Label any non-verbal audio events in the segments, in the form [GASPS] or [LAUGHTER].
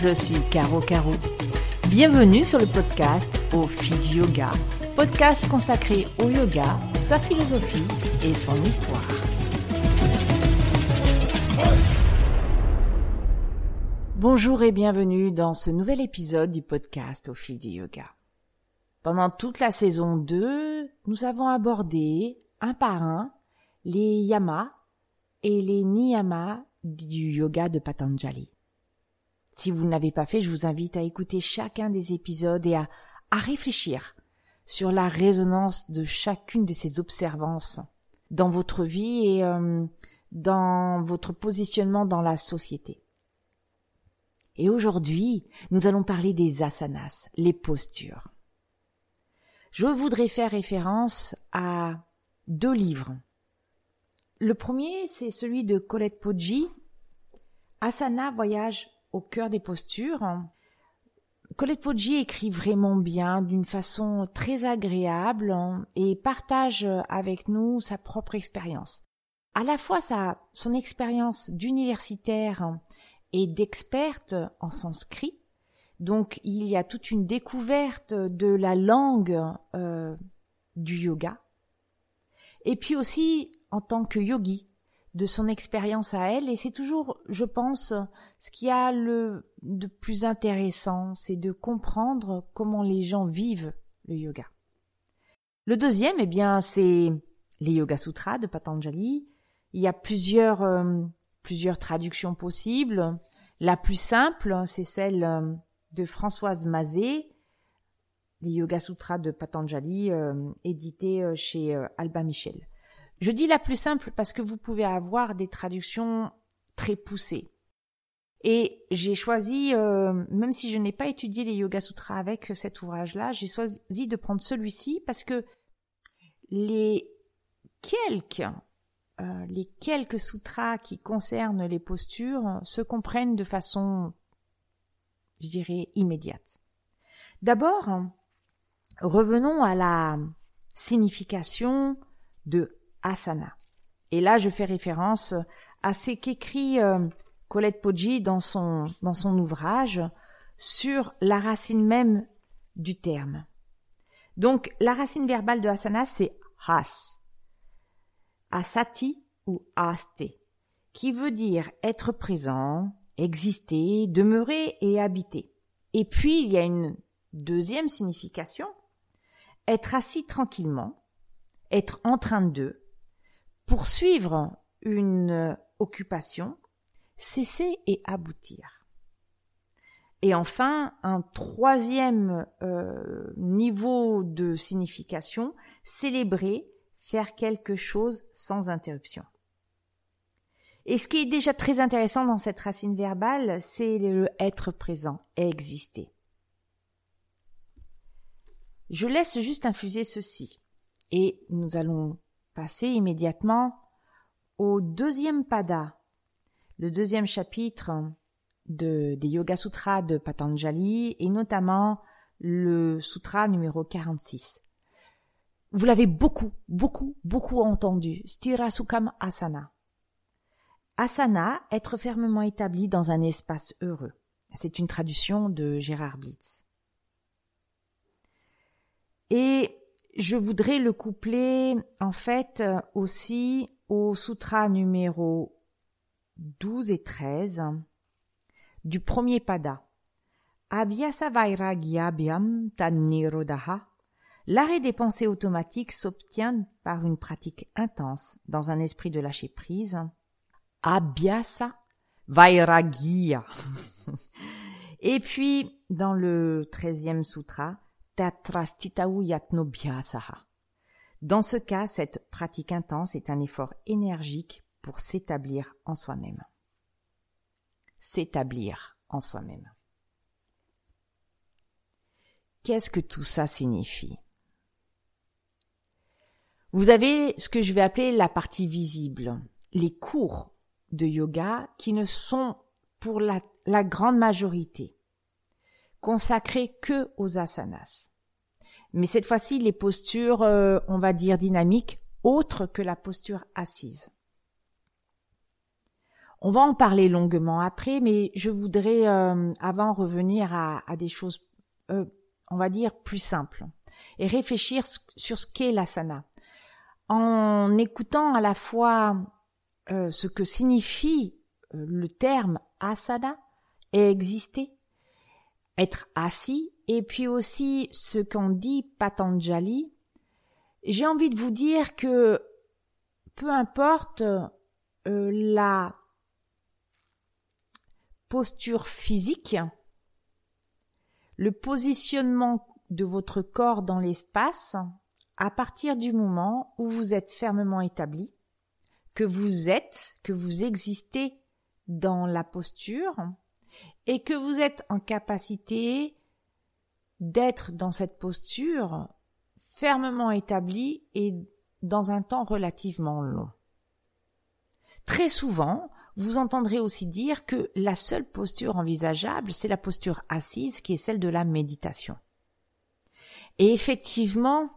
je suis Caro Caro. Bienvenue sur le podcast Au fil du yoga, podcast consacré au yoga, sa philosophie et son histoire. Bonjour et bienvenue dans ce nouvel épisode du podcast Au fil du yoga. Pendant toute la saison 2, nous avons abordé un par un les yamas et les niyamas du yoga de Patanjali. Si vous ne l'avez pas fait, je vous invite à écouter chacun des épisodes et à, réfléchir sur la résonance de chacune de ces observances dans votre vie et euh, dans votre positionnement dans la société. Et aujourd'hui, nous allons parler des asanas, les postures. Je voudrais faire référence à deux livres. Le premier, c'est celui de Colette Poggi, Asana Voyage au cœur des postures. Colette Poggi écrit vraiment bien, d'une façon très agréable, et partage avec nous sa propre expérience. À la fois sa, son expérience d'universitaire et d'experte en sanskrit, donc il y a toute une découverte de la langue euh, du yoga, et puis aussi en tant que yogi, de son expérience à elle et c'est toujours, je pense, ce qui a le de plus intéressant, c'est de comprendre comment les gens vivent le yoga. Le deuxième, eh bien, c'est les Yoga Sutras de Patanjali. Il y a plusieurs euh, plusieurs traductions possibles. La plus simple, c'est celle euh, de Françoise Mazet, les Yoga Sutras de Patanjali, euh, édité chez Alba Michel. Je dis la plus simple parce que vous pouvez avoir des traductions très poussées. Et j'ai choisi, euh, même si je n'ai pas étudié les Yoga Sutras avec cet ouvrage-là, j'ai choisi de prendre celui-ci parce que les quelques, euh, les quelques sutras qui concernent les postures se comprennent de façon, je dirais, immédiate. D'abord, revenons à la signification de asana. Et là, je fais référence à ce qu'écrit euh, Colette Poggi dans son, ouvrage sur la racine même du terme. Donc, la racine verbale de asana, c'est has, asati ou aste, qui veut dire être présent, exister, demeurer et habiter. Et puis, il y a une deuxième signification, être assis tranquillement, être en train de, poursuivre une occupation, cesser et aboutir. Et enfin, un troisième euh, niveau de signification, célébrer, faire quelque chose sans interruption. Et ce qui est déjà très intéressant dans cette racine verbale, c'est le être présent, exister. Je laisse juste infuser ceci, et nous allons passer immédiatement au deuxième pada, le deuxième chapitre de, des Yoga Sutras de Patanjali et notamment le sutra numéro 46. Vous l'avez beaucoup, beaucoup, beaucoup entendu. Stirasukam Asana. Asana, être fermement établi dans un espace heureux. C'est une traduction de Gérard Blitz. Et je voudrais le coupler en fait aussi au sutra numéro 12 et 13 du premier pada. Abhyasa vairagyabhyam tannirodaha. L'arrêt des pensées automatiques s'obtient par une pratique intense dans un esprit de lâcher prise. Abhyasa vairagya. [LAUGHS] Et puis, dans le treizième sutra, dans ce cas, cette pratique intense est un effort énergique pour s'établir en soi-même. S'établir en soi-même. Qu'est-ce que tout ça signifie? Vous avez ce que je vais appeler la partie visible, les cours de yoga qui ne sont pour la, grande majorité consacré que aux asanas. Mais cette fois-ci, les postures, euh, on va dire dynamiques, autres que la posture assise. On va en parler longuement après, mais je voudrais euh, avant revenir à, des choses, euh, on va dire, plus simples et réfléchir sur ce qu'est l'asana. En écoutant à la fois euh, ce que signifie le terme asana et exister, être assis, et puis aussi ce qu'en dit Patanjali, j'ai envie de vous dire que peu importe la posture physique, le positionnement de votre corps dans l'espace à partir du moment où vous êtes fermement établi, que vous êtes, que vous existez dans la posture et que vous êtes en capacité d'être dans cette posture fermement établi et dans un temps relativement long. Très souvent, vous entendrez aussi dire que la seule posture envisageable, c'est la posture assise qui est celle de la méditation. Et effectivement,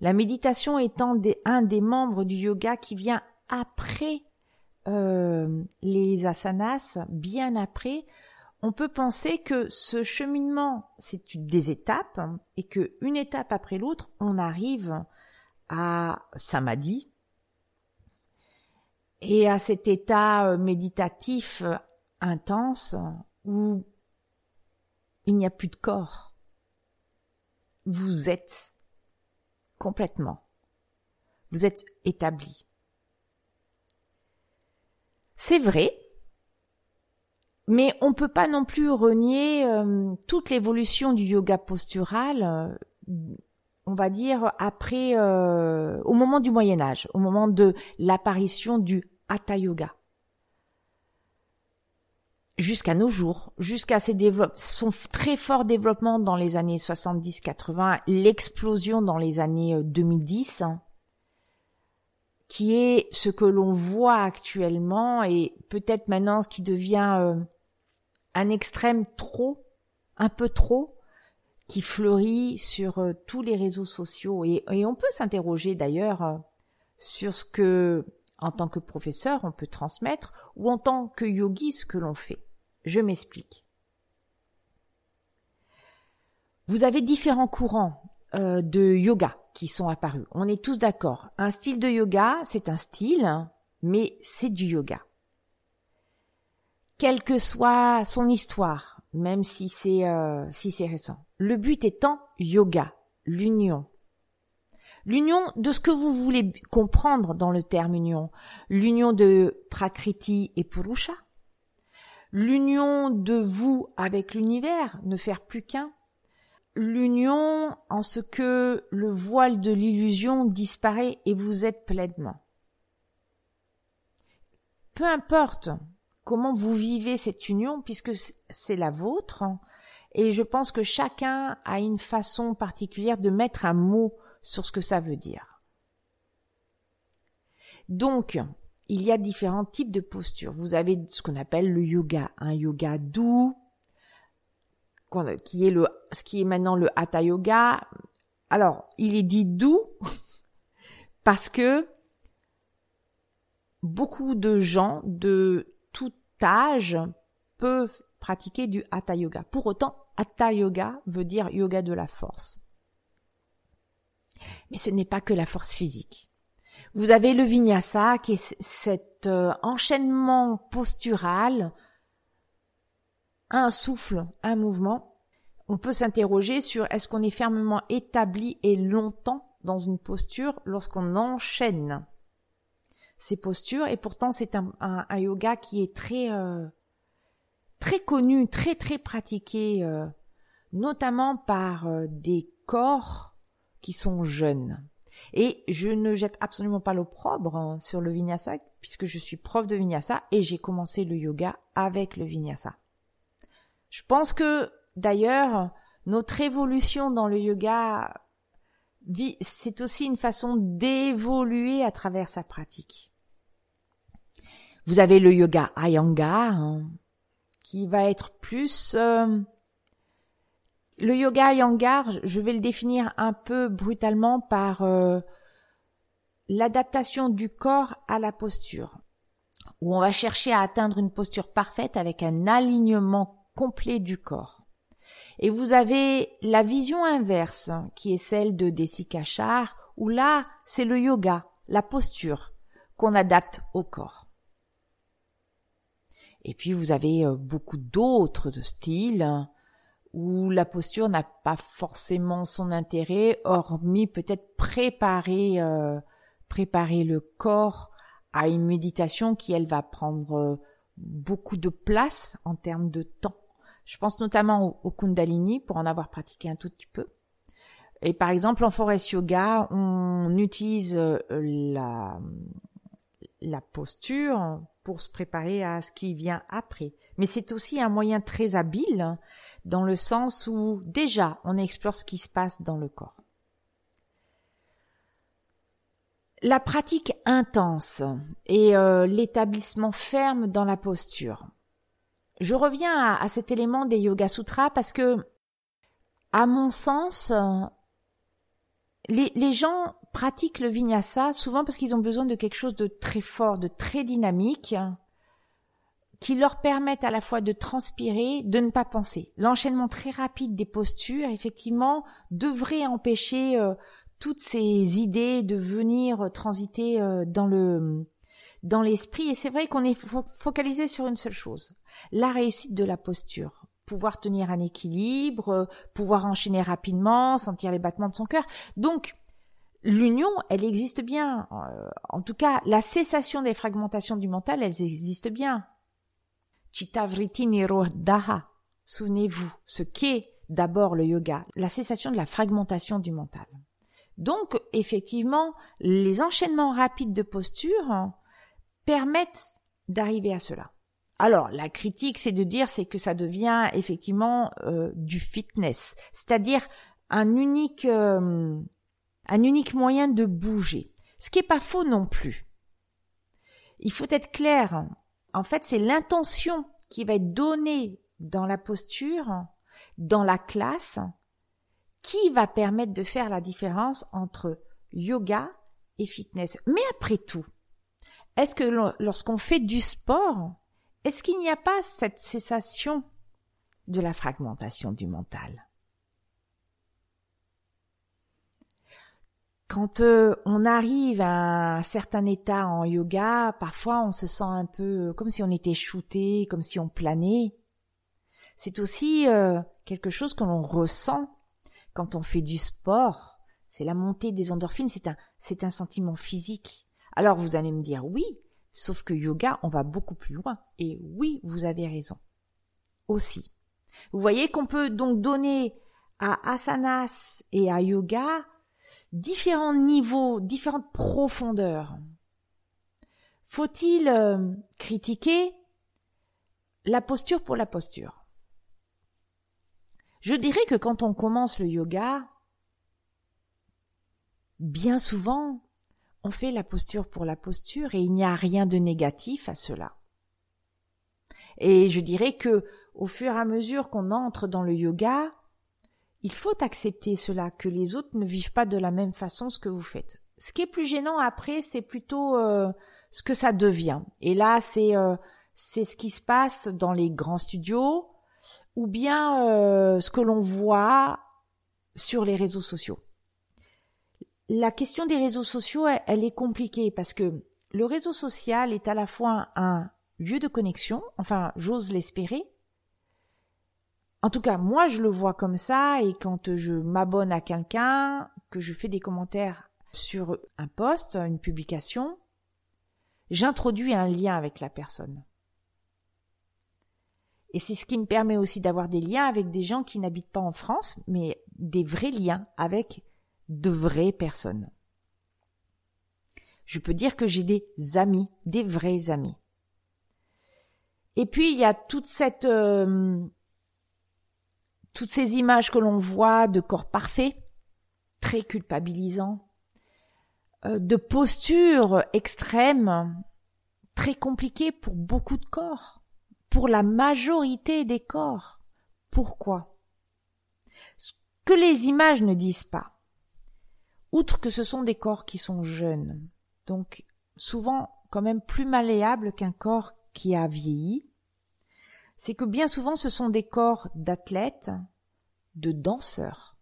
la méditation étant un des membres du yoga qui vient après euh, les asanas, bien après, on peut penser que ce cheminement, c'est des étapes et que une étape après l'autre, on arrive à samadhi, et à cet état euh, méditatif euh, intense où il n'y a plus de corps. Vous êtes complètement. Vous êtes établi. C'est vrai, mais on peut pas non plus renier euh, toute l'évolution du yoga postural, on va dire après, au moment du Moyen Âge, au moment de l'apparition du Hatha Yoga. Jusqu'à nos jours, jusqu'à ces son très fort développement dans les années 70-80, l'explosion dans les années 2010, euh, hein, qui est ce que l'on voit actuellement et peut-être maintenant ce qui devient euh, un extrême trop, un peu trop, qui fleurit sur euh, tous les réseaux sociaux. Et, on peut s'interroger d'ailleurs sur ce que en tant que professeur, on peut transmettre, ou en tant que yogi, ce que l'on fait. Je m'explique. Vous avez différents courants euh, de yoga qui sont apparus. On est tous d'accord. Un style de yoga, c'est un style, mais c'est du yoga. Quelle que soit son histoire, même si c'est euh, si c'est récent. Le but étant yoga, l'union, L'union de ce que vous voulez comprendre dans le terme union. L'union de Prakriti et Purusha. L'union de vous avec l'univers, ne faire plus qu'un. L'union en ce que le voile de l'illusion disparaît et vous êtes pleinement. Peu importe comment vous vivez cette union, puisque c'est la vôtre, et je pense que chacun a une façon particulière de mettre un mot sur ce que ça veut dire. Donc, il y a différents types de postures. Vous avez ce qu'on appelle le yoga, un yoga doux, qui est le, ce qui est maintenant le hatha yoga. Alors, il est dit doux [LAUGHS] parce que beaucoup de gens de peuvent pratiquer du hatha yoga. Pour autant, hatha yoga veut dire yoga de la force. Mais ce n'est pas que la force physique. Vous avez le vinyasa qui est cet euh, enchaînement postural, un souffle, un mouvement. On peut s'interroger sur est-ce qu'on est fermement établi et longtemps dans une posture lorsqu'on enchaîne ces postures et pourtant c'est un, yoga qui est très euh, très connu, très très pratiqué, euh, notamment par des corps qui sont jeunes. Et je ne jette absolument pas l'opprobre hein, sur le vinyasa puisque je suis prof de vinyasa et j'ai commencé le yoga avec le vinyasa. Je pense que d'ailleurs notre évolution dans le yoga c'est aussi une façon d'évoluer à travers sa pratique. Vous avez le yoga Ayanga hein, qui va être plus euh, le yoga yangar, je vais le définir un peu brutalement par euh, l'adaptation du corps à la posture. où on va chercher à atteindre une posture parfaite avec un alignement complet du corps. Et vous avez la vision inverse, qui est celle de Desikachar, où là, c'est le yoga, la posture, qu'on adapte au corps. Et puis vous avez euh, beaucoup d'autres styles hein, où la posture n'a pas forcément son intérêt, hormis peut-être préparer euh, préparer le corps à une méditation qui elle va prendre euh, beaucoup de place en termes de temps. Je pense notamment au, Kundalini pour en avoir pratiqué un tout petit peu. Et par exemple en forest yoga, on utilise la la posture pour se préparer à ce qui vient après. Mais c'est aussi un moyen très habile dans le sens où déjà on explore ce qui se passe dans le corps. La pratique intense et euh, l'établissement ferme dans la posture. Je reviens à, cet élément des Yoga Sutras parce que, à mon sens, les, les gens pratiquent le vinyasa souvent parce qu'ils ont besoin de quelque chose de très fort, de très dynamique, qui leur permettent à la fois de transpirer, de ne pas penser. L'enchaînement très rapide des postures, effectivement, devrait empêcher euh, toutes ces idées de venir transiter euh, dans le dans l'esprit. Et c'est vrai qu'on est focalisé sur une seule chose la réussite de la posture pouvoir tenir un équilibre, euh, pouvoir enchaîner rapidement, sentir les battements de son cœur. Donc, l'union, elle existe bien. Euh, en tout cas, la cessation des fragmentations du mental, elles existent bien. Chittavriti Nirodha. Souvenez-vous, ce qu'est d'abord le yoga, la cessation de la fragmentation du mental. Donc, effectivement, les enchaînements rapides de posture permettent d'arriver à cela. Alors, la critique, c'est de dire, c'est que ça devient effectivement euh, du fitness, c'est-à-dire un unique euh, un unique moyen de bouger. Ce qui est pas faux non plus. Il faut être clair. En fait, c'est l'intention qui va être donnée dans la posture, dans la classe, qui va permettre de faire la différence entre yoga et fitness. Mais après tout, est-ce que lorsqu'on fait du sport, est-ce qu'il n'y a pas cette cessation de la fragmentation du mental? Quand euh, on arrive à un certain état en yoga, parfois on se sent un peu comme si on était shooté, comme si on planait. C'est aussi euh, quelque chose que l'on ressent quand on fait du sport. C'est la montée des endorphines, c'est un sentiment physique. Alors vous allez me dire oui, sauf que yoga, on va beaucoup plus loin. Et oui, vous avez raison. Aussi. Vous voyez qu'on peut donc donner à asanas et à yoga différents niveaux, différentes profondeurs. Faut-il euh, critiquer la posture pour la posture? Je dirais que quand on commence le yoga, bien souvent, on fait la posture pour la posture et il n'y a rien de négatif à cela. Et je dirais que au fur et à mesure qu'on entre dans le yoga, il faut accepter cela, que les autres ne vivent pas de la même façon ce que vous faites. Ce qui est plus gênant après, c'est plutôt euh, ce que ça devient. Et là, c'est euh, c'est ce qui se passe dans les grands studios ou bien euh, ce que l'on voit sur les réseaux sociaux. La question des réseaux sociaux, elle est compliquée parce que le réseau social est à la fois un lieu de connexion, enfin j'ose l'espérer, en tout cas, moi, je le vois comme ça, et quand je m'abonne à quelqu'un, que je fais des commentaires sur un post, une publication, j'introduis un lien avec la personne. Et c'est ce qui me permet aussi d'avoir des liens avec des gens qui n'habitent pas en France, mais des vrais liens avec de vraies personnes. Je peux dire que j'ai des amis, des vrais amis. Et puis il y a toute cette euh, toutes ces images que l'on voit de corps parfaits, très culpabilisants, euh, de postures extrêmes, très compliquées pour beaucoup de corps, pour la majorité des corps. Pourquoi? Ce que les images ne disent pas, outre que ce sont des corps qui sont jeunes, donc souvent quand même plus malléable qu'un corps qui a vieilli, c'est que bien souvent ce sont des corps d'athlètes, de danseurs,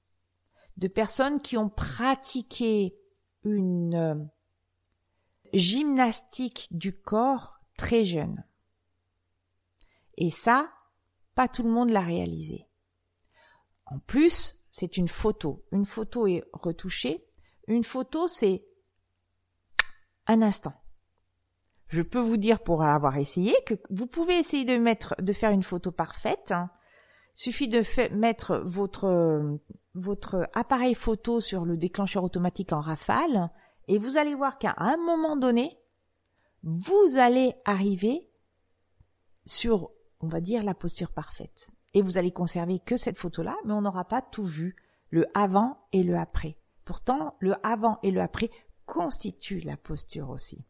de personnes qui ont pratiqué une euh, gymnastique du corps très jeune. Et ça, pas tout le monde l'a réalisé. En plus, c'est une photo. Une photo est retouchée. Une photo, c'est un instant. Je peux vous dire pour avoir essayé que vous pouvez essayer de mettre, de faire une photo parfaite. Suffit de mettre votre, votre appareil photo sur le déclencheur automatique en rafale et vous allez voir qu'à un moment donné, vous allez arriver sur, on va dire, la posture parfaite. Et vous allez conserver que cette photo-là, mais on n'aura pas tout vu, le avant et le après. Pourtant, le avant et le après constituent la posture aussi.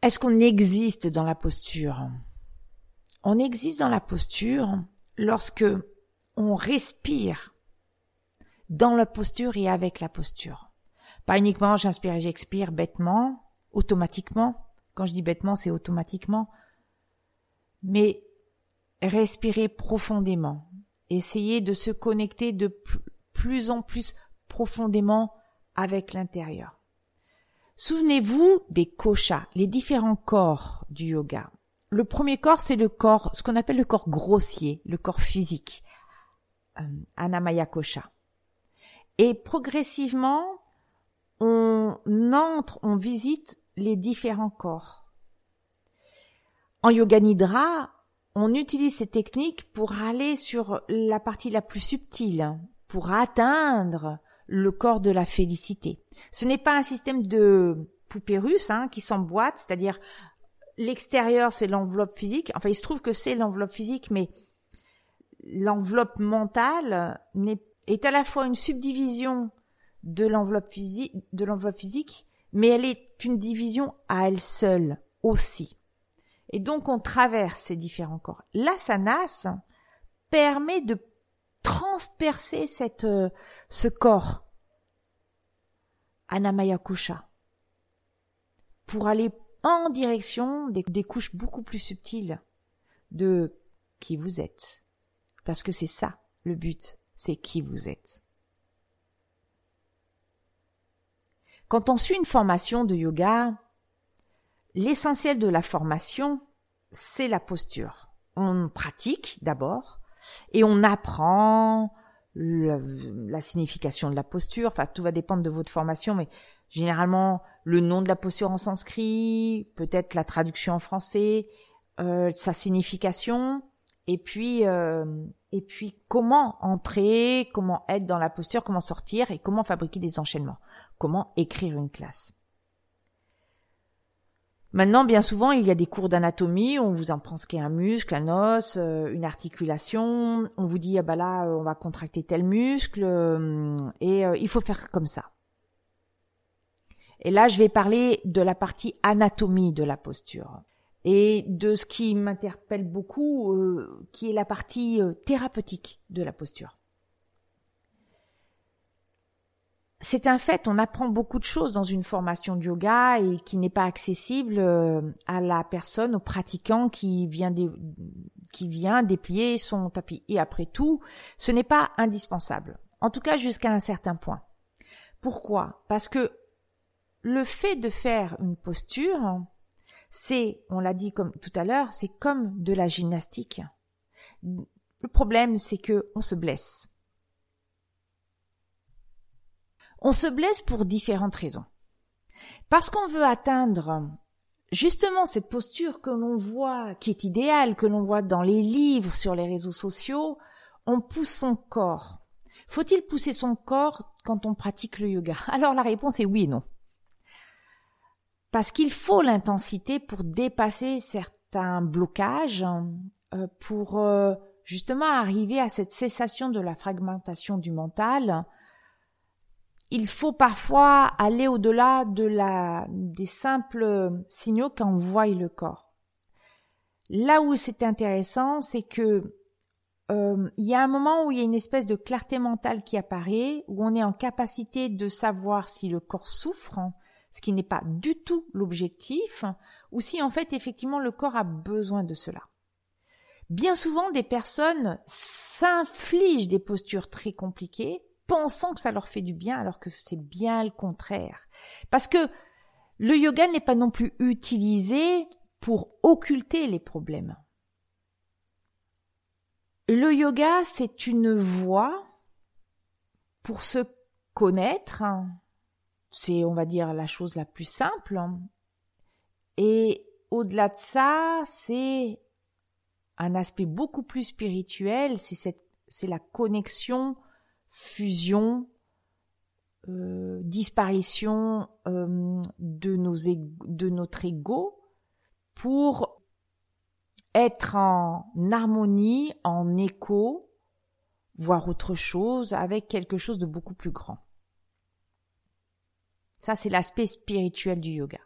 Est-ce qu'on existe dans la posture? On existe dans la posture lorsque on respire dans la posture et avec la posture. Pas uniquement j'inspire et j'expire bêtement, automatiquement. Quand je dis bêtement, c'est automatiquement. Mais respirer profondément. Essayer de se connecter de plus en plus profondément avec l'intérieur. Souvenez-vous des koshas, les différents corps du yoga. Le premier corps, c'est le corps, ce qu'on appelle le corps grossier, le corps physique, euh, Anamaya Kosha. Et progressivement, on entre, on visite les différents corps. En yoga nidra, on utilise ces techniques pour aller sur la partie la plus subtile, pour atteindre le corps de la félicité. Ce n'est pas un système de poupée russe hein, qui s'emboîte, c'est-à-dire l'extérieur c'est l'enveloppe physique. Enfin, il se trouve que c'est l'enveloppe physique, mais l'enveloppe mentale est à la fois une subdivision de l'enveloppe physique, de l'enveloppe physique, mais elle est une division à elle seule aussi. Et donc on traverse ces différents corps. L'asanas permet de transpercer cette, euh, ce corps, Anamaya Kusha, pour aller en direction des, des couches beaucoup plus subtiles de qui vous êtes. Parce que c'est ça le but, c'est qui vous êtes. Quand on suit une formation de yoga, l'essentiel de la formation, c'est la posture. On pratique d'abord, et on apprend la, signification de la posture. Enfin, tout va dépendre de votre formation, mais généralement le nom de la posture en sanskrit, peut-être la traduction en français, euh, sa signification, et puis euh, et puis comment entrer, comment être dans la posture, comment sortir et comment fabriquer des enchaînements, comment écrire une classe. Maintenant, bien souvent, il y a des cours d'anatomie, on vous apprend ce qu'est un muscle, un os, euh, une articulation, on vous dit, ah bah là, on va contracter tel muscle, euh, et euh, il faut faire comme ça. Et là, je vais parler de la partie anatomie de la posture et de ce qui m'interpelle beaucoup, qui est la partie thérapeutique de la posture. C'est un fait, on apprend beaucoup de choses dans une formation de yoga et qui n'est pas accessible euh, à la personne, au pratiquant qui vient, qui vient déplier son tapis. Et après tout, ce n'est pas indispensable. En tout cas, jusqu'à un certain point. Pourquoi? Parce que le fait de faire une posture, c'est, on l'a dit comme tout à l'heure, c'est comme de la gymnastique. Le problème, c'est que on se blesse. On se blesse pour différentes raisons. Parce qu'on veut atteindre justement cette posture que l'on voit, qui est idéale, que l'on voit dans les livres, sur les réseaux sociaux, on pousse son corps. Faut-il pousser son corps quand on pratique le yoga? [LAUGHS] Alors la réponse est oui et non. Parce qu'il faut l'intensité pour dépasser certains blocages, euh, pour euh, justement arriver à cette cessation de la fragmentation du mental, il faut parfois aller au-delà de la, des simples signaux qu'envoie le corps. Là où c'est intéressant, c'est que euh, il y a un moment où il y a une espèce de clarté mentale qui apparaît, où on est en capacité de savoir si le corps souffre, ce qui n'est pas du tout l'objectif, ou si en fait effectivement le corps a besoin de cela. Bien souvent, des personnes s'infligent des postures très compliquées, pensant que ça leur fait du bien, alors que c'est bien le contraire. Parce que le yoga n'est pas non plus utilisé pour occulter les problèmes. Le yoga, c'est une voie pour se connaître. C'est, on va dire, la chose la plus simple. Et au-delà de ça, c'est un aspect beaucoup plus spirituel, c'est cette, c'est la connexion, fusion, euh, disparition euh, de, nos de notre ego pour être en harmonie, en écho, voire autre chose, avec quelque chose de beaucoup plus grand. Ça, c'est l'aspect spirituel du yoga.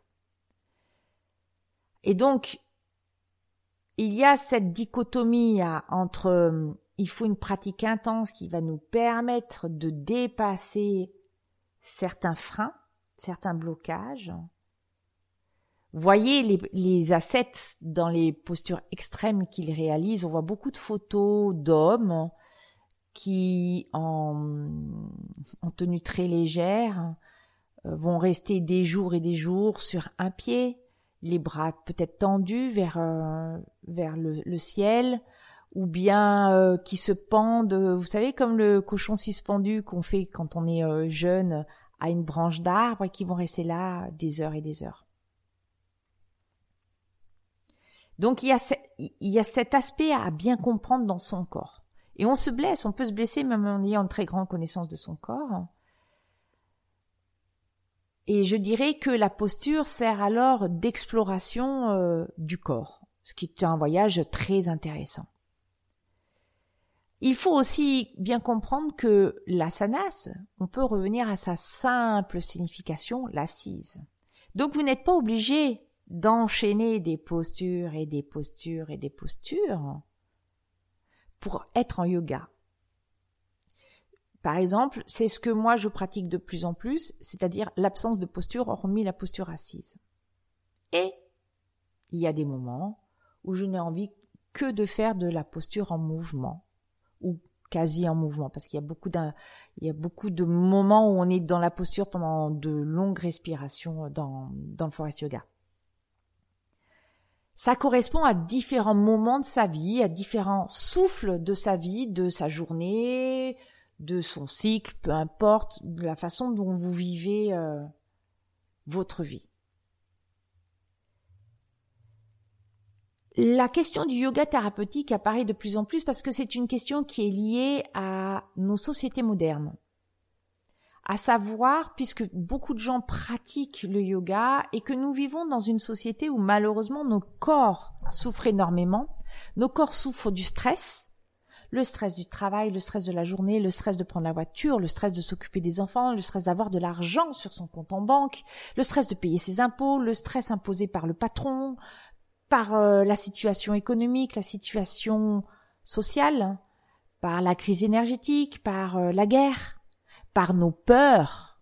Et donc, il y a cette dichotomie entre euh, il faut une pratique intense qui va nous permettre de dépasser certains freins, certains blocages. Voyez les, les assets dans les postures extrêmes qu'ils réalisent. On voit beaucoup de photos d'hommes qui, en, en tenue très légère, vont rester des jours et des jours sur un pied, les bras peut-être tendus vers euh, vers le, ciel, ou bien euh, qui se pendent, vous savez comme le cochon suspendu qu'on fait quand on est euh, jeune à une branche d'arbre et qui vont rester là des heures et des heures. Donc il y a cet aspect à bien comprendre dans son corps. Et on se blesse, on peut se blesser même en ayant une très grande connaissance de son corps. Et je dirais que la posture sert alors d'exploration euh, du corps, ce qui est un voyage très intéressant. Il faut aussi bien comprendre que l'asanas, on peut revenir à sa simple signification, l'assise. Donc vous n'êtes pas obligé d'enchaîner des postures et des postures et des postures pour être en yoga. Par exemple, c'est ce que moi je pratique de plus en plus, c'est-à-dire l'absence de posture hormis la posture assise. Et il y a des moments où je n'ai envie que de faire de la posture en mouvement ou quasi en mouvement parce qu'il y a beaucoup d'un il y a beaucoup de moments où on est dans la posture pendant de longues respirations dans dans le forest yoga. Ça correspond à différents moments de sa vie, à différents souffles de sa vie, de sa journée, de son cycle, peu importe, de la façon dont vous vivez euh, votre vie. La question du yoga thérapeutique apparaît de plus en plus parce que c'est une question qui est liée à nos sociétés modernes. À savoir, puisque beaucoup de gens pratiquent le yoga et que nous vivons dans une société où malheureusement nos corps souffrent énormément, nos corps souffrent du stress, le stress du travail, le stress de la journée, le stress de prendre la voiture, le stress de s'occuper des enfants, le stress d'avoir de l'argent sur son compte en banque, le stress de payer ses impôts, le stress imposé par le patron, par euh, la situation économique, la situation sociale, par la crise énergétique, par euh, la guerre, par nos peurs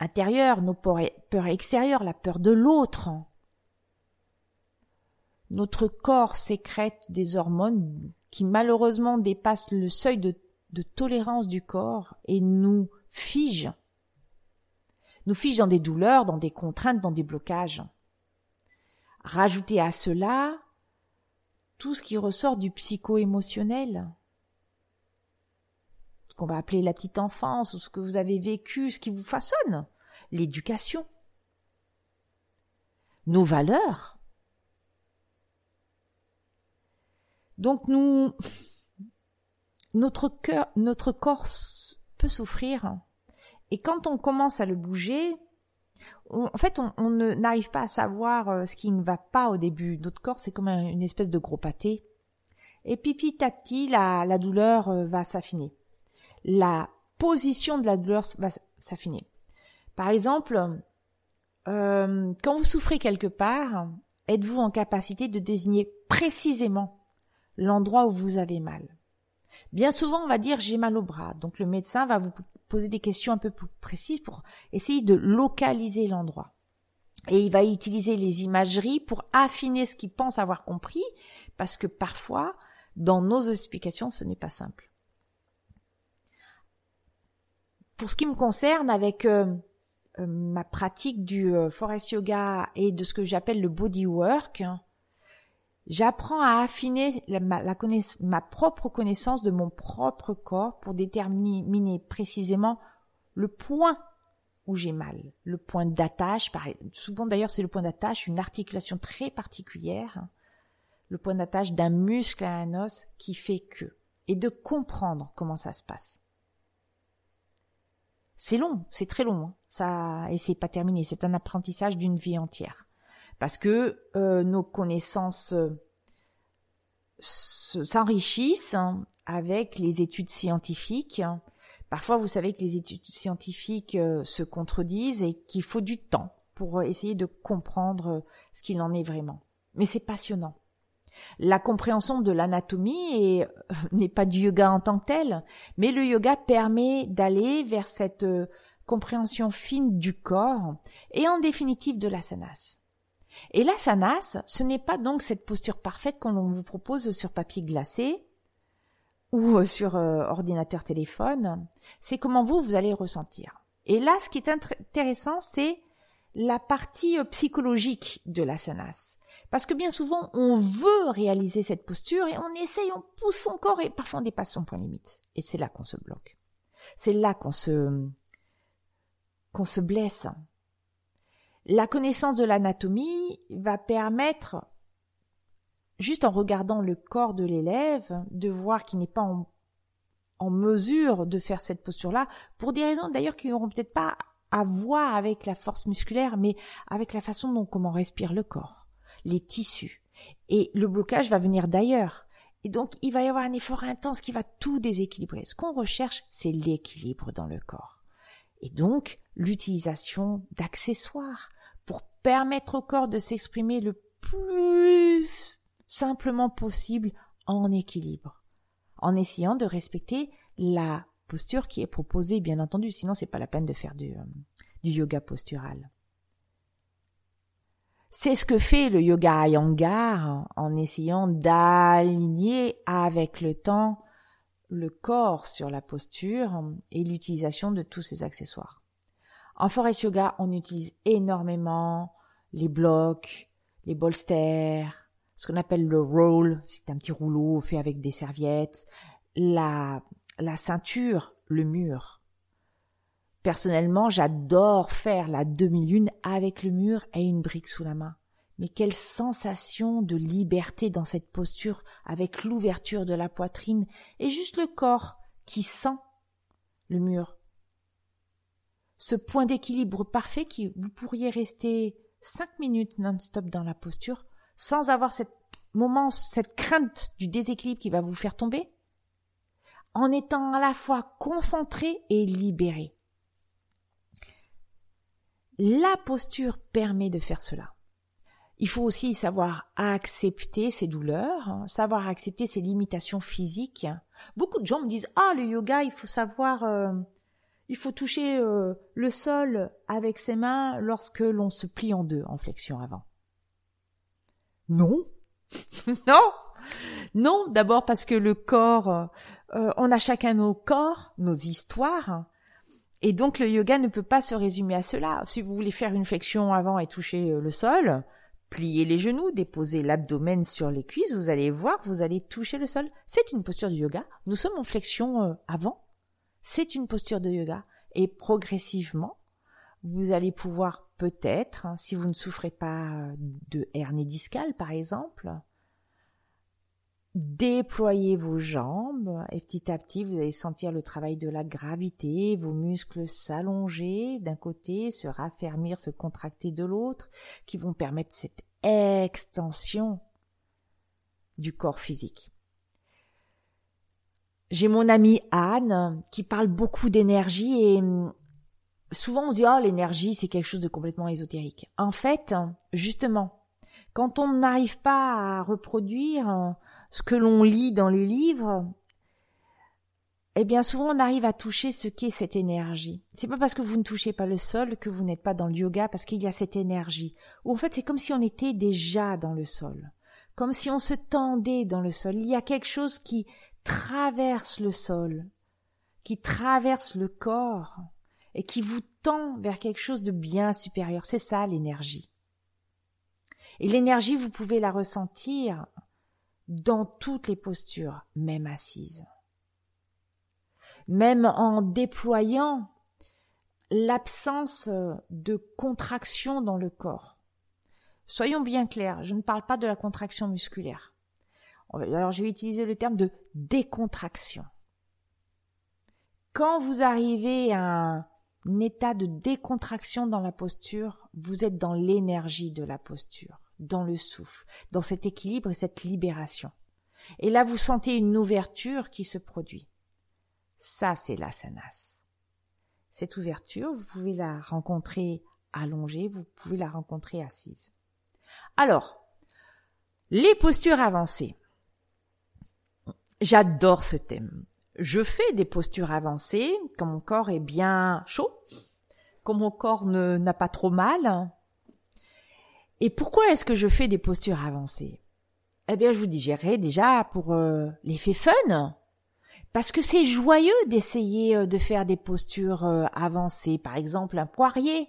intérieures, nos peurs extérieures, la peur de l'autre. Notre corps sécrète des hormones qui malheureusement dépasse le seuil de, tolérance du corps et nous fige. Nous fige dans des douleurs, dans des contraintes, dans des blocages. Rajoutez à cela tout ce qui ressort du psycho-émotionnel, ce qu'on va appeler la petite enfance, ou ce que vous avez vécu, ce qui vous façonne, l'éducation, nos valeurs, Donc nous, notre cœur, notre corps peut souffrir. Et quand on commence à le bouger, en fait, on, n'arrive pas à savoir euh, ce qui ne va pas au début. Notre corps, c'est comme une espèce de gros pâté. Et puis petit à la, douleur euh, va s'affiner. La position de la douleur va s'affiner. Par exemple, euh, quand vous souffrez quelque part, êtes-vous en capacité de désigner précisément l'endroit où vous avez mal? Bien souvent, on va dire j'ai mal au bras. Donc le médecin va vous poser des questions un peu plus précises pour essayer de localiser l'endroit. Et il va utiliser les imageries pour affiner ce qu'il pense avoir compris, parce que parfois, dans nos explications, ce n'est pas simple. Pour ce qui me concerne, avec euh, euh, ma pratique du euh, forest yoga et de ce que j'appelle le body work, j'apprends à affiner ma propre connaissance de mon propre corps pour déterminer précisément le point où j'ai mal, le point d'attache, souvent d'ailleurs c'est le point d'attache, une articulation très particulière, le point d'attache d'un muscle à un os qui fait que, et de comprendre comment ça se passe. C'est long, c'est très long, hein. ça et c'est pas terminé, c'est un apprentissage d'une vie entière, parce que euh, nos connaissances euh, s'enrichissent hein, avec les études scientifiques Parfois, vous savez que les études scientifiques euh, se contredisent et qu'il faut du temps pour essayer de comprendre euh, ce qu'il en est vraiment. Mais c'est passionnant. La compréhension de l'anatomie euh, n'est pas du yoga en tant que tel, mais le yoga permet d'aller vers cette compréhension fine du corps et en définitive de l'asanas. Et l'asanas, ce n'est pas donc cette posture parfaite qu'on vous propose sur papier glacé, ou euh, sur euh, ordinateur téléphone, c'est comment vous, vous allez ressentir. Et là, ce qui est intéressant, c'est la partie euh, psychologique de l'asanas. Parce que bien souvent, on veut réaliser cette posture et on essaye, on pousse son corps et parfois on dépasse son point limite. Et c'est là qu'on se bloque. C'est là qu'on se, qu'on se blesse. La connaissance de l'anatomie va permettre juste en regardant le corps de l'élève, de voir qu'il n'est pas en, mesure de faire cette posture-là, pour des raisons d'ailleurs qui n'auront peut-être pas à voir avec la force musculaire, mais avec la façon dont comment respire le corps, les tissus. Et le blocage va venir d'ailleurs. Et donc, il va y avoir un effort intense qui va tout déséquilibrer. Ce qu'on recherche, c'est l'équilibre dans le corps. Et donc, l'utilisation d'accessoires pour permettre au corps de s'exprimer le plus simplement possible en équilibre, en essayant de respecter la posture qui est proposée, bien entendu, sinon c'est pas la peine de faire du, euh, yoga postural. C'est ce que fait le yoga Iyengar en essayant d'aligner avec le temps le corps sur la posture et l'utilisation de tous ces accessoires. En forest yoga, on utilise énormément les blocs, les bolsters, ce qu'on appelle le roll, c'est un petit rouleau fait avec des serviettes, la, la ceinture, le mur. Personnellement, j'adore faire la demi-lune avec le mur et une brique sous la main. Mais quelle sensation de liberté dans cette posture avec l'ouverture de la poitrine et juste le corps qui sent le mur. Ce point d'équilibre parfait qui vous pourriez rester cinq minutes non-stop dans la posture sans avoir cette moment, cette crainte du déséquilibre qui va vous faire tomber, en étant à la fois concentré et libéré. La posture permet de faire cela. Il faut aussi savoir accepter ses douleurs, savoir accepter ses limitations physiques. Beaucoup de gens me disent ah le yoga il faut savoir euh, il faut toucher euh, le sol avec ses mains lorsque l'on se plie en deux en flexion avant. Non. [LAUGHS] non. Non, d'abord parce que le corps, euh, on a chacun nos corps, nos histoires. Et donc le yoga ne peut pas se résumer à cela. Si vous voulez faire une flexion avant et toucher euh, le sol, pliez les genoux, déposez l'abdomen sur les cuisses, vous allez voir, vous allez toucher le sol. C'est une posture de yoga. Nous sommes en flexion avant. C'est une posture de yoga. Et progressivement, vous allez pouvoir peut-être, hein, si vous ne souffrez pas de hernie discale par exemple, déployer vos jambes et petit à petit vous allez sentir le travail de la gravité, vos muscles s'allonger d'un côté, se raffermir, se contracter de l'autre, qui vont permettre cette extension du corps physique. J'ai mon amie Anne qui parle beaucoup d'énergie et souvent on dit oh l'énergie c'est quelque chose de complètement ésotérique. En fait, justement, quand on n'arrive pas à reproduire ce que l'on lit dans les livres, eh bien souvent on arrive à toucher ce qu'est cette énergie. C'est pas parce que vous ne touchez pas le sol que vous n'êtes pas dans le yoga, parce qu'il y a cette énergie. Ou en fait c'est comme si on était déjà dans le sol, comme si on se tendait dans le sol. Il y a quelque chose qui traverse le sol, qui traverse le corps et qui vous tend vers quelque chose de bien supérieur. C'est ça l'énergie. Et l'énergie, vous pouvez la ressentir dans toutes les postures, même assises même en déployant l'absence de contraction dans le corps. Soyons bien clairs, je ne parle pas de la contraction musculaire. Alors je vais utiliser le terme de décontraction. Quand vous arrivez à un état de décontraction dans la posture, vous êtes dans l'énergie de la posture, dans le souffle, dans cet équilibre et cette libération. Et là, vous sentez une ouverture qui se produit. Ça, c'est l'asanas. Cette ouverture, vous pouvez la rencontrer allongée, vous pouvez la rencontrer assise. Alors, les postures avancées. J'adore ce thème. Je fais des postures avancées quand mon corps est bien chaud, quand mon corps n'a pas trop mal. Et pourquoi est-ce que je fais des postures avancées? Eh bien, je vous dirais déjà pour euh, l'effet fun, parce que c'est joyeux d'essayer euh, de faire des postures euh, avancées, par exemple un poirier.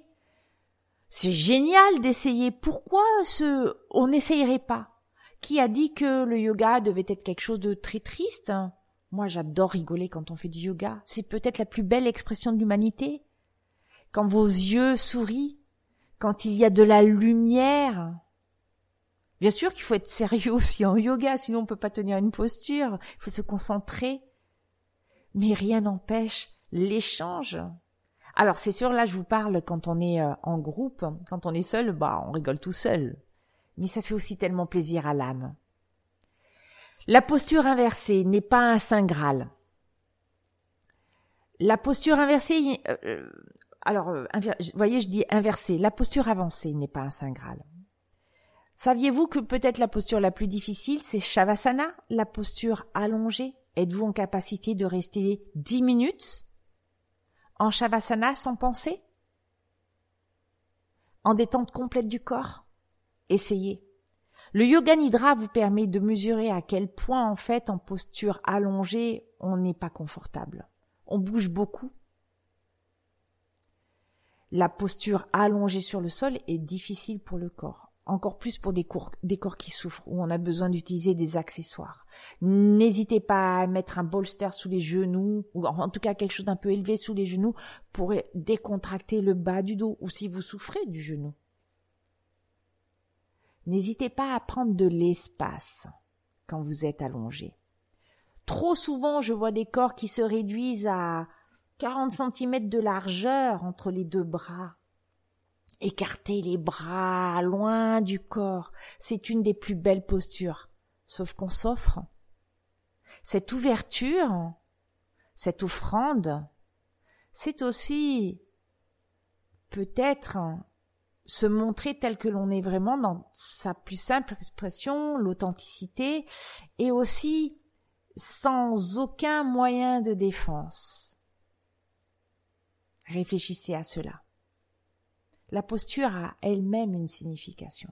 C'est génial d'essayer. Pourquoi ce on n'essayerait pas? Qui a dit que le yoga devait être quelque chose de très triste Moi, j'adore rigoler quand on fait du yoga. C'est peut-être la plus belle expression de l'humanité. Quand vos yeux sourient, quand il y a de la lumière. Bien sûr qu'il faut être sérieux aussi en yoga, sinon on peut pas tenir une posture. Il faut se concentrer mais rien n'empêche l'échange. Alors c'est sûr, là je vous parle quand on est euh, en groupe, quand on est seul, bah on rigole tout seul. Mais ça fait aussi tellement plaisir à l'âme. La posture inversée n'est pas un saint graal. La posture inversée, euh, euh, alors, vous voyez, je dis inversée. La posture avancée n'est pas un saint graal. Saviez-vous que peut-être la posture la plus difficile, c'est Shavasana, la posture allongée? Êtes-vous en capacité de rester dix minutes en Shavasana sans penser? En détente complète du corps? Essayez. Le yoga nidra vous permet de mesurer à quel point en fait en posture allongée on n'est pas confortable. On bouge beaucoup. La posture allongée sur le sol est difficile pour le corps encore plus pour des, corps qui souffrent, où on a besoin d'utiliser des accessoires. N'hésitez pas à mettre un bolster sous les genoux, ou en tout cas quelque chose d'un peu élevé sous les genoux, pour décontracter le bas du dos, ou si vous souffrez du genou. N'hésitez pas à prendre de l'espace quand vous êtes allongé. Trop souvent, je vois des corps qui se réduisent à 40 cm de largeur entre les deux bras Écarter les bras loin du corps, c'est une des plus belles postures. Sauf qu'on s'offre. Cette ouverture, cette offrande, c'est aussi peut-être se montrer tel que l'on est vraiment dans sa plus simple expression, l'authenticité, et aussi sans aucun moyen de défense. Réfléchissez à cela la posture a elle-même une signification.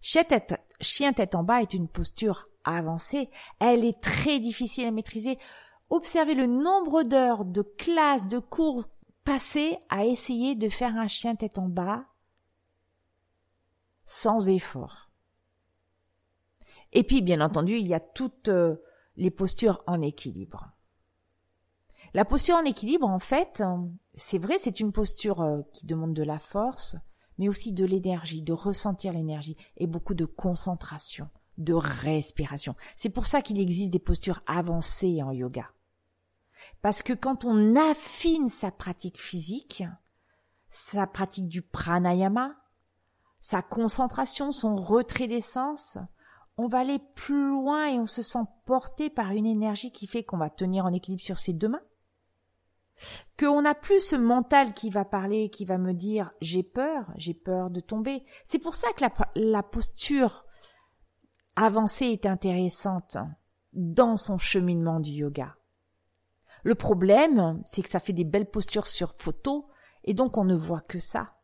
Chien tête, en bas est une posture avancée, elle est très difficile à maîtriser. Observez le nombre d'heures de classes, de cours passées à essayer de faire un chien tête en bas sans effort. Et puis, bien entendu, il y a toutes euh, les postures en équilibre. La posture en équilibre, en fait, c'est vrai, c'est une posture euh, qui demande de la force, mais aussi de l'énergie, de ressentir l'énergie et beaucoup de concentration, de respiration. C'est pour ça qu'il existe des postures avancées en yoga. Parce que quand on affine sa pratique physique, sa pratique du pranayama, sa concentration, son retrait d'essence, on va aller plus loin et on se sent porté par une énergie qui fait qu'on va tenir en équilibre sur ses deux mains, qu'on n'a plus ce mental qui va parler, qui va me dire j'ai peur, j'ai peur de tomber. C'est pour ça que la, posture avancée est intéressante dans son cheminement du yoga. Le problème, c'est que ça fait des belles postures sur photo et donc on ne voit que ça.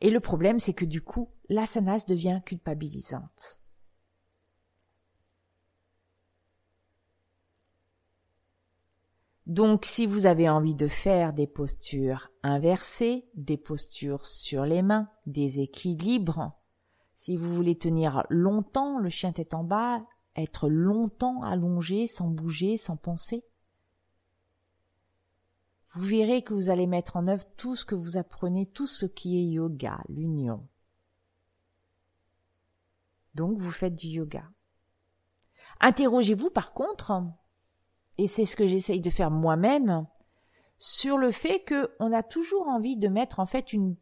Et le problème, c'est que du coup, l'asana devient culpabilisante. Donc si vous avez envie de faire des postures inversées, des postures sur les mains, des équilibres, si vous voulez tenir longtemps le chien tête en bas, être longtemps allongé sans bouger, sans penser, vous verrez que vous allez mettre en œuvre tout ce que vous apprenez, tout ce qui est yoga, l'union. Donc vous faites du yoga. Interrogez-vous par contre et c'est ce que j'essaye de faire moi-même, sur le fait qu'on a toujours envie de mettre en fait une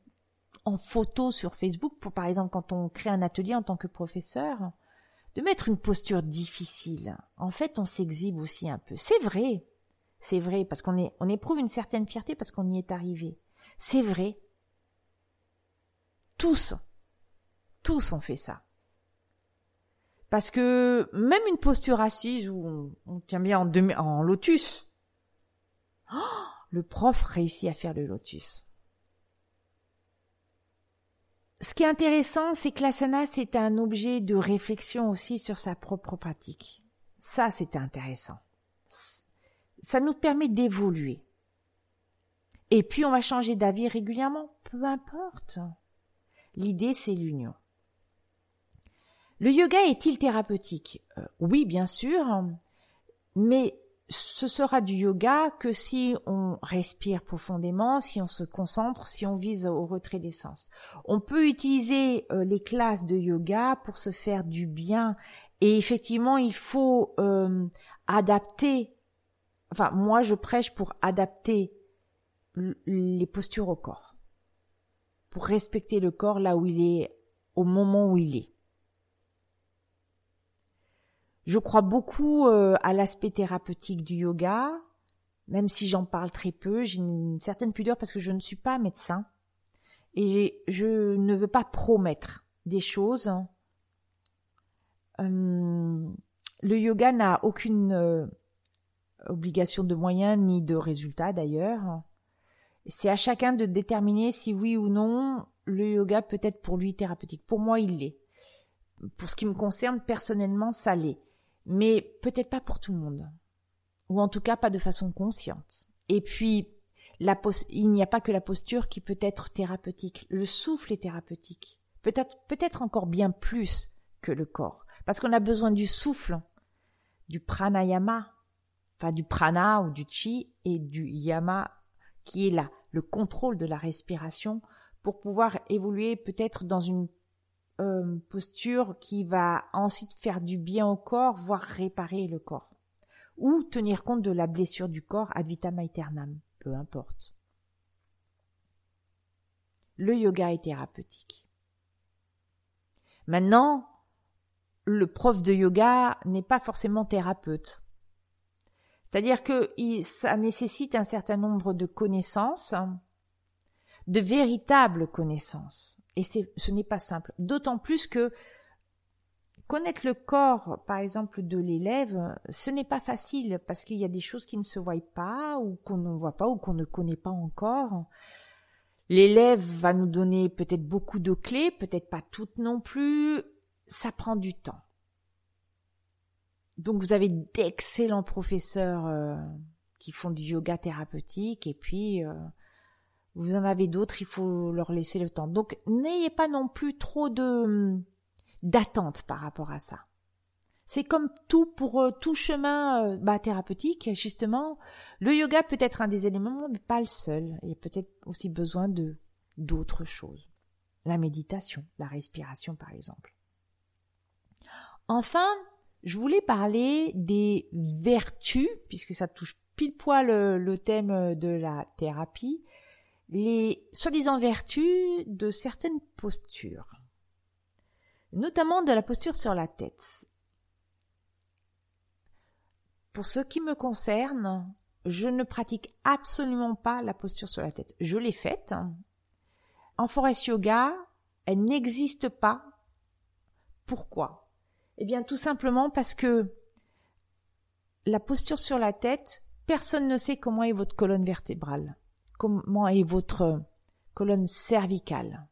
en photo sur Facebook, pour par exemple quand on crée un atelier en tant que professeur, de mettre une posture difficile. En fait, on s'exhibe aussi un peu. C'est vrai, c'est vrai, parce qu'on on éprouve une certaine fierté parce qu'on y est arrivé. C'est vrai. Tous, tous ont fait ça. Parce que même une posture assise où on, tient bien en, lotus, oh, [GASPS] le prof réussit à faire le lotus. Ce qui est intéressant, c'est que l'asana, c'est un objet de réflexion aussi sur sa propre pratique. Ça, c'est intéressant. Ça nous permet d'évoluer. Et puis, on va changer d'avis régulièrement, peu importe. L'idée, c'est l'union. Le yoga est-il thérapeutique? Euh, Oui, bien sûr, mais ce sera du yoga que si on respire profondément, si on se concentre, si on vise au retrait des sens. On peut utiliser euh, les classes de yoga pour se faire du bien et effectivement il faut euh, adapter. Enfin, moi je prêche pour adapter les postures au corps, pour respecter le corps là où il est, au moment où il est. Je crois beaucoup euh, à l'aspect thérapeutique du yoga, même si j'en parle très peu. J'ai une certaine pudeur parce que je ne suis pas médecin et je ne veux pas promettre des choses. Hum, le yoga n'a aucune euh, obligation de moyens ni de résultats d'ailleurs. C'est à chacun de déterminer si oui ou non le yoga peut être pour lui thérapeutique. Pour moi, il l'est. Pour ce qui me concerne personnellement, ça l'est mais peut-être pas pour tout le monde, ou en tout cas pas de façon consciente. Et puis, il n'y a pas que la posture qui peut être thérapeutique, le souffle est thérapeutique, peut-être peut-être encore bien plus que le corps, parce qu'on a besoin du souffle, du pranayama, du prana ou du chi et du yama qui est là, le contrôle de la respiration pour pouvoir évoluer peut-être dans une euh, posture qui va ensuite faire du bien au corps, voire réparer le corps. Ou tenir compte de la blessure du corps ad vitam aeternam, peu importe. Le yoga est thérapeutique. Maintenant, le prof de yoga n'est pas forcément thérapeute. C'est-à-dire que ça nécessite un certain nombre de connaissances, de véritables connaissances. Et ce n'est pas simple. D'autant plus que connaître le corps, par exemple, de l'élève, ce n'est pas facile parce qu'il y a des choses qui ne se voient pas ou qu'on ne voit pas ou qu'on ne connaît pas encore. L'élève va nous donner peut-être beaucoup de clés, peut-être pas toutes non plus. Ça prend du temps. Donc vous avez d'excellents professeurs euh, qui font du yoga thérapeutique et puis euh, vous en avez d'autres, il faut leur laisser le temps. Donc n'ayez pas non plus trop de d'attente par rapport à ça. C'est comme tout pour euh, tout chemin bah, thérapeutique, justement. Le yoga peut être un des éléments, mais pas le seul. Il y a peut-être aussi besoin de d'autres choses. La méditation, la respiration, par exemple. Enfin, je voulais parler des vertus, puisque ça touche pile poil le thème de la thérapie, les soi-disant vertus de certaines postures, notamment de la posture sur la tête. Pour ce qui me concerne, je ne pratique absolument pas la posture sur la tête. Je l'ai faite. En forest yoga, elle n'existe pas. Pourquoi? Eh bien, tout simplement parce que la posture sur la tête, personne ne sait comment est votre colonne vertébrale, comment est votre colonne cervicale,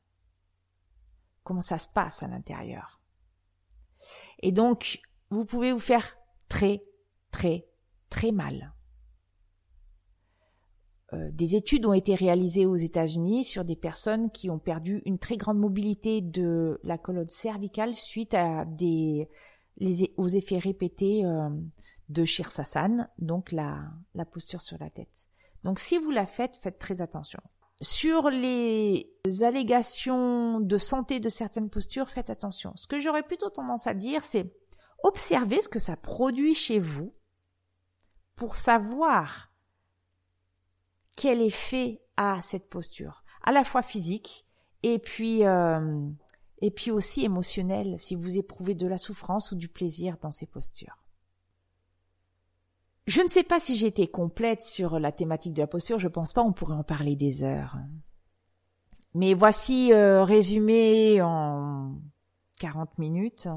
comment ça se passe à l'intérieur. Et donc, vous pouvez vous faire très, très, très mal. Euh, des études ont été réalisées aux États-Unis sur des personnes qui ont perdu une très grande mobilité de la colonne cervicale suite à des aux effets répétés euh, de Shirsasana, donc la, la posture sur la tête. Donc si vous la faites, faites très attention. Sur les allégations de santé de certaines postures, faites attention. Ce que j'aurais plutôt tendance à dire, c'est observez ce que ça produit chez vous pour savoir quel effet a cette posture, à la fois physique et puis euh, et puis aussi émotionnel si vous éprouvez de la souffrance ou du plaisir dans ces postures. Je ne sais pas si j'ai été complète sur la thématique de la posture, je pense pas, on pourrait en parler des heures. Mais voici euh, résumé en 40 minutes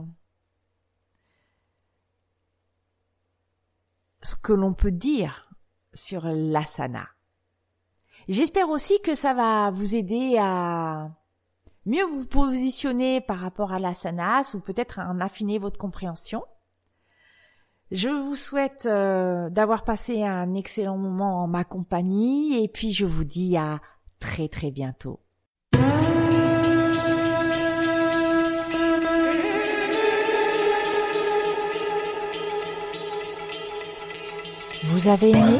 ce que l'on peut dire sur l'asana. J'espère aussi que ça va vous aider à mieux vous positionner par rapport à l'asanas ou peut-être à en affiner votre compréhension. Je vous souhaite euh, d'avoir passé un excellent moment en ma compagnie et puis je vous dis à très très bientôt. Vous avez aimé?